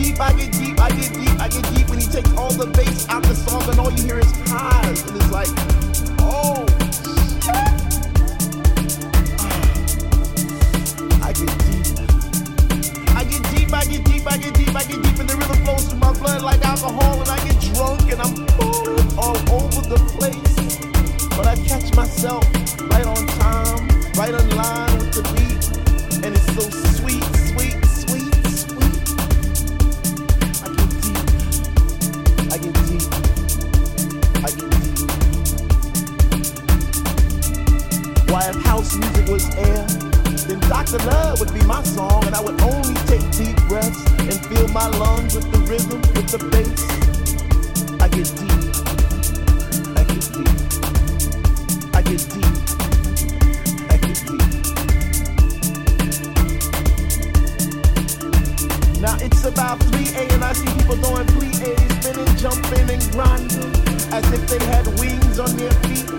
I get deep, I get deep, I get deep, I get deep when he takes all the bass out the song and all you hear is highs. And it's like, oh. I get deep. I get deep, I get deep, I get deep, I get deep, and the rhythm flows through my blood like alcohol, and I get drunk and I'm falling all over the place. But I catch myself right on time, right on line with the beat, and it's so house music was air, then Dr. Love would be my song, and I would only take deep breaths and fill my lungs with the rhythm, with the bass. I get deep. I get deep. I get deep. I get deep. Now it's about 3A and I see people doing plie, spinning, jumping, and grinding as if they had wings on their feet,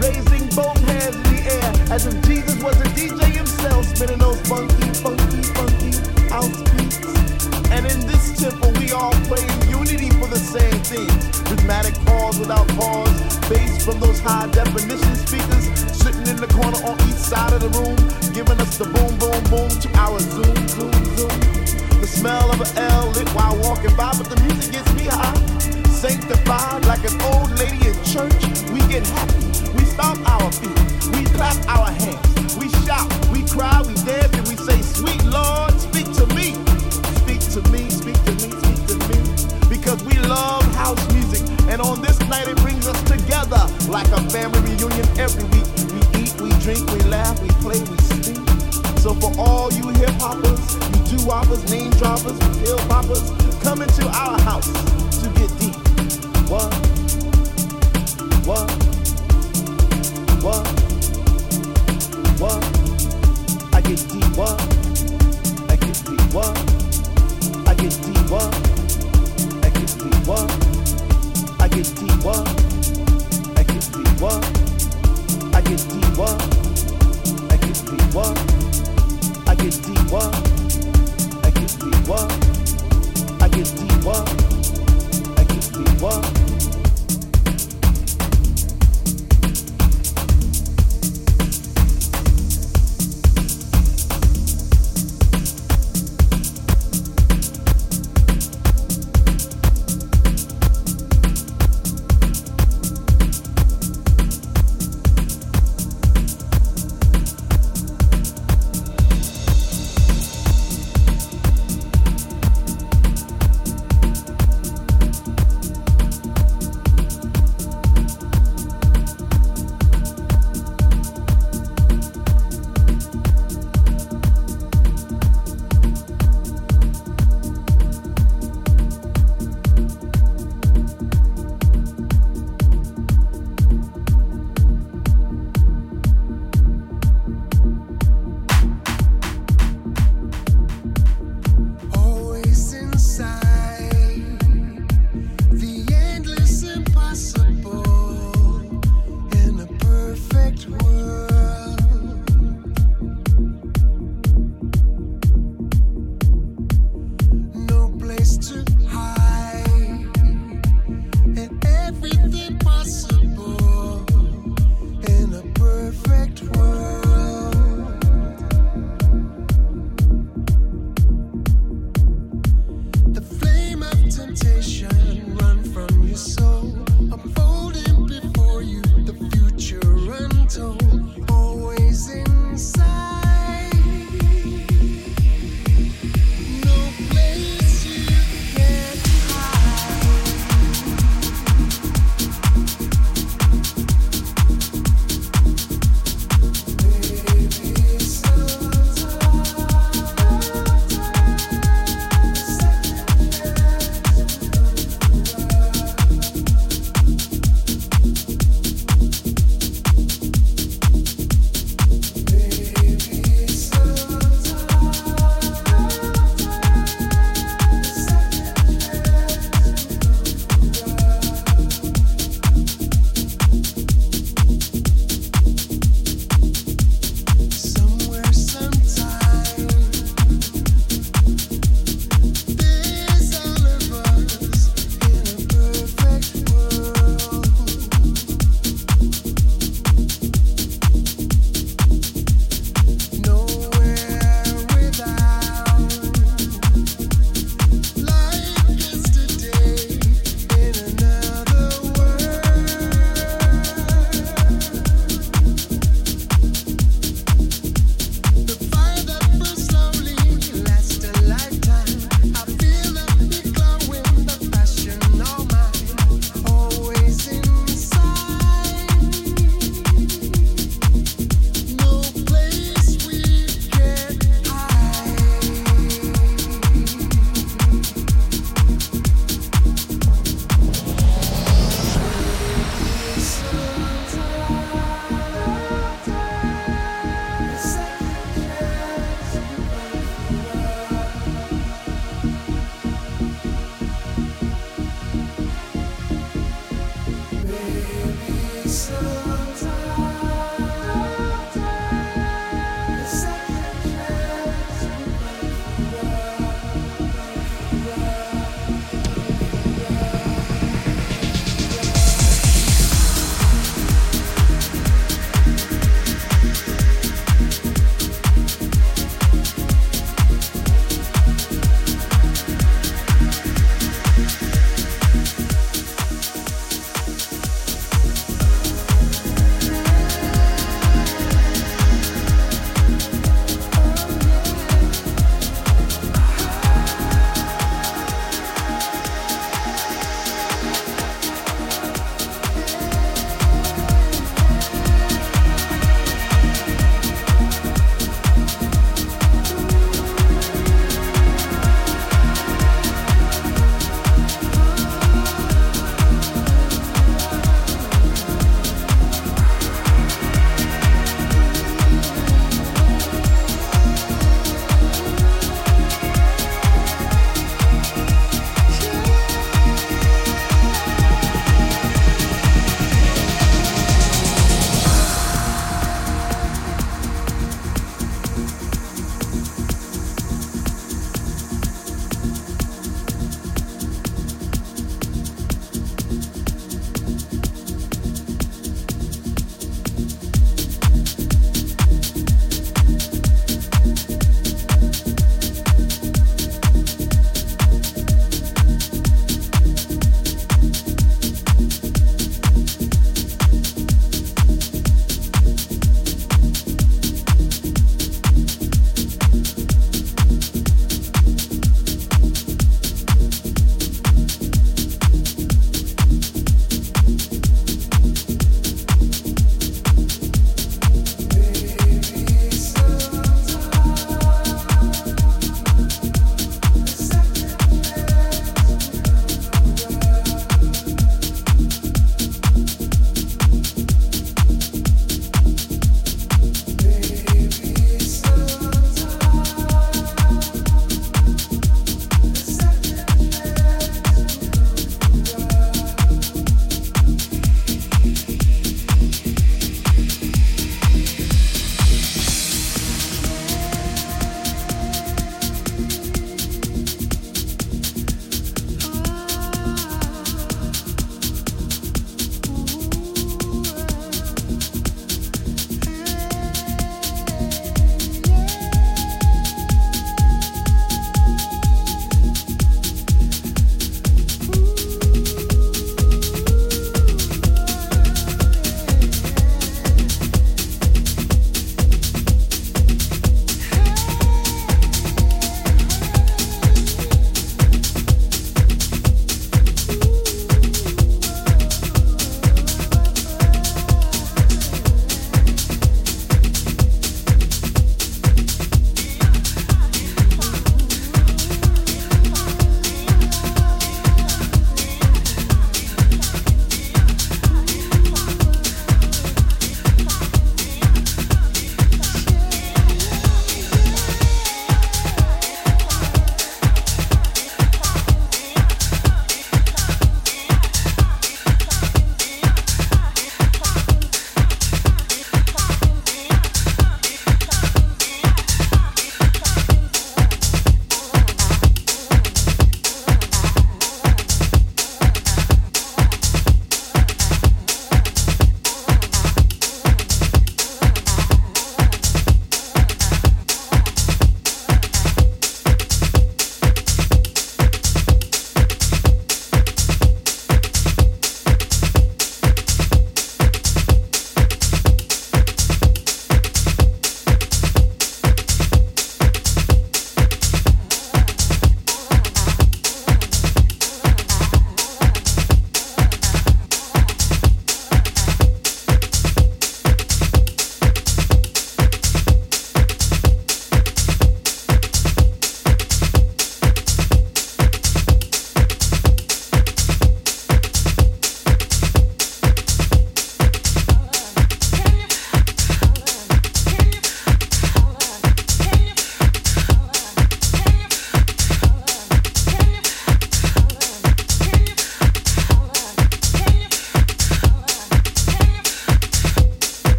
raising both hands air as if Jesus was a DJ himself, spinning those funky, funky, funky house beats. And in this temple, we all play in unity for the same things. Rhythmic pause without pause, bass from those high definition speakers sitting in the corner on each side of the room, giving us the boom, boom, boom to our zoom, zoom, zoom. The smell of an L lit while walking by, but the music gets me high. Sanctified like an old lady in church, we get happy. We stomp our feet, we clap our hands, we shout, we cry, we dance, and we say, Sweet Lord, speak to me. Speak to me, speak to me, speak to me. Because we love house music, and on this night it brings us together like a family reunion every week. We eat, we drink, we laugh, we play, we speak. So for all you hip hoppers, you doo hoppers, name droppers, hill hoppers, come into our house I get deep. What? I get deep. I get deep. What? I get deep. What? I get deep. What? I get deep. What? I get deep. What? I get deep. What? I get deep. What? I get deep. What? I get deep. What? we were.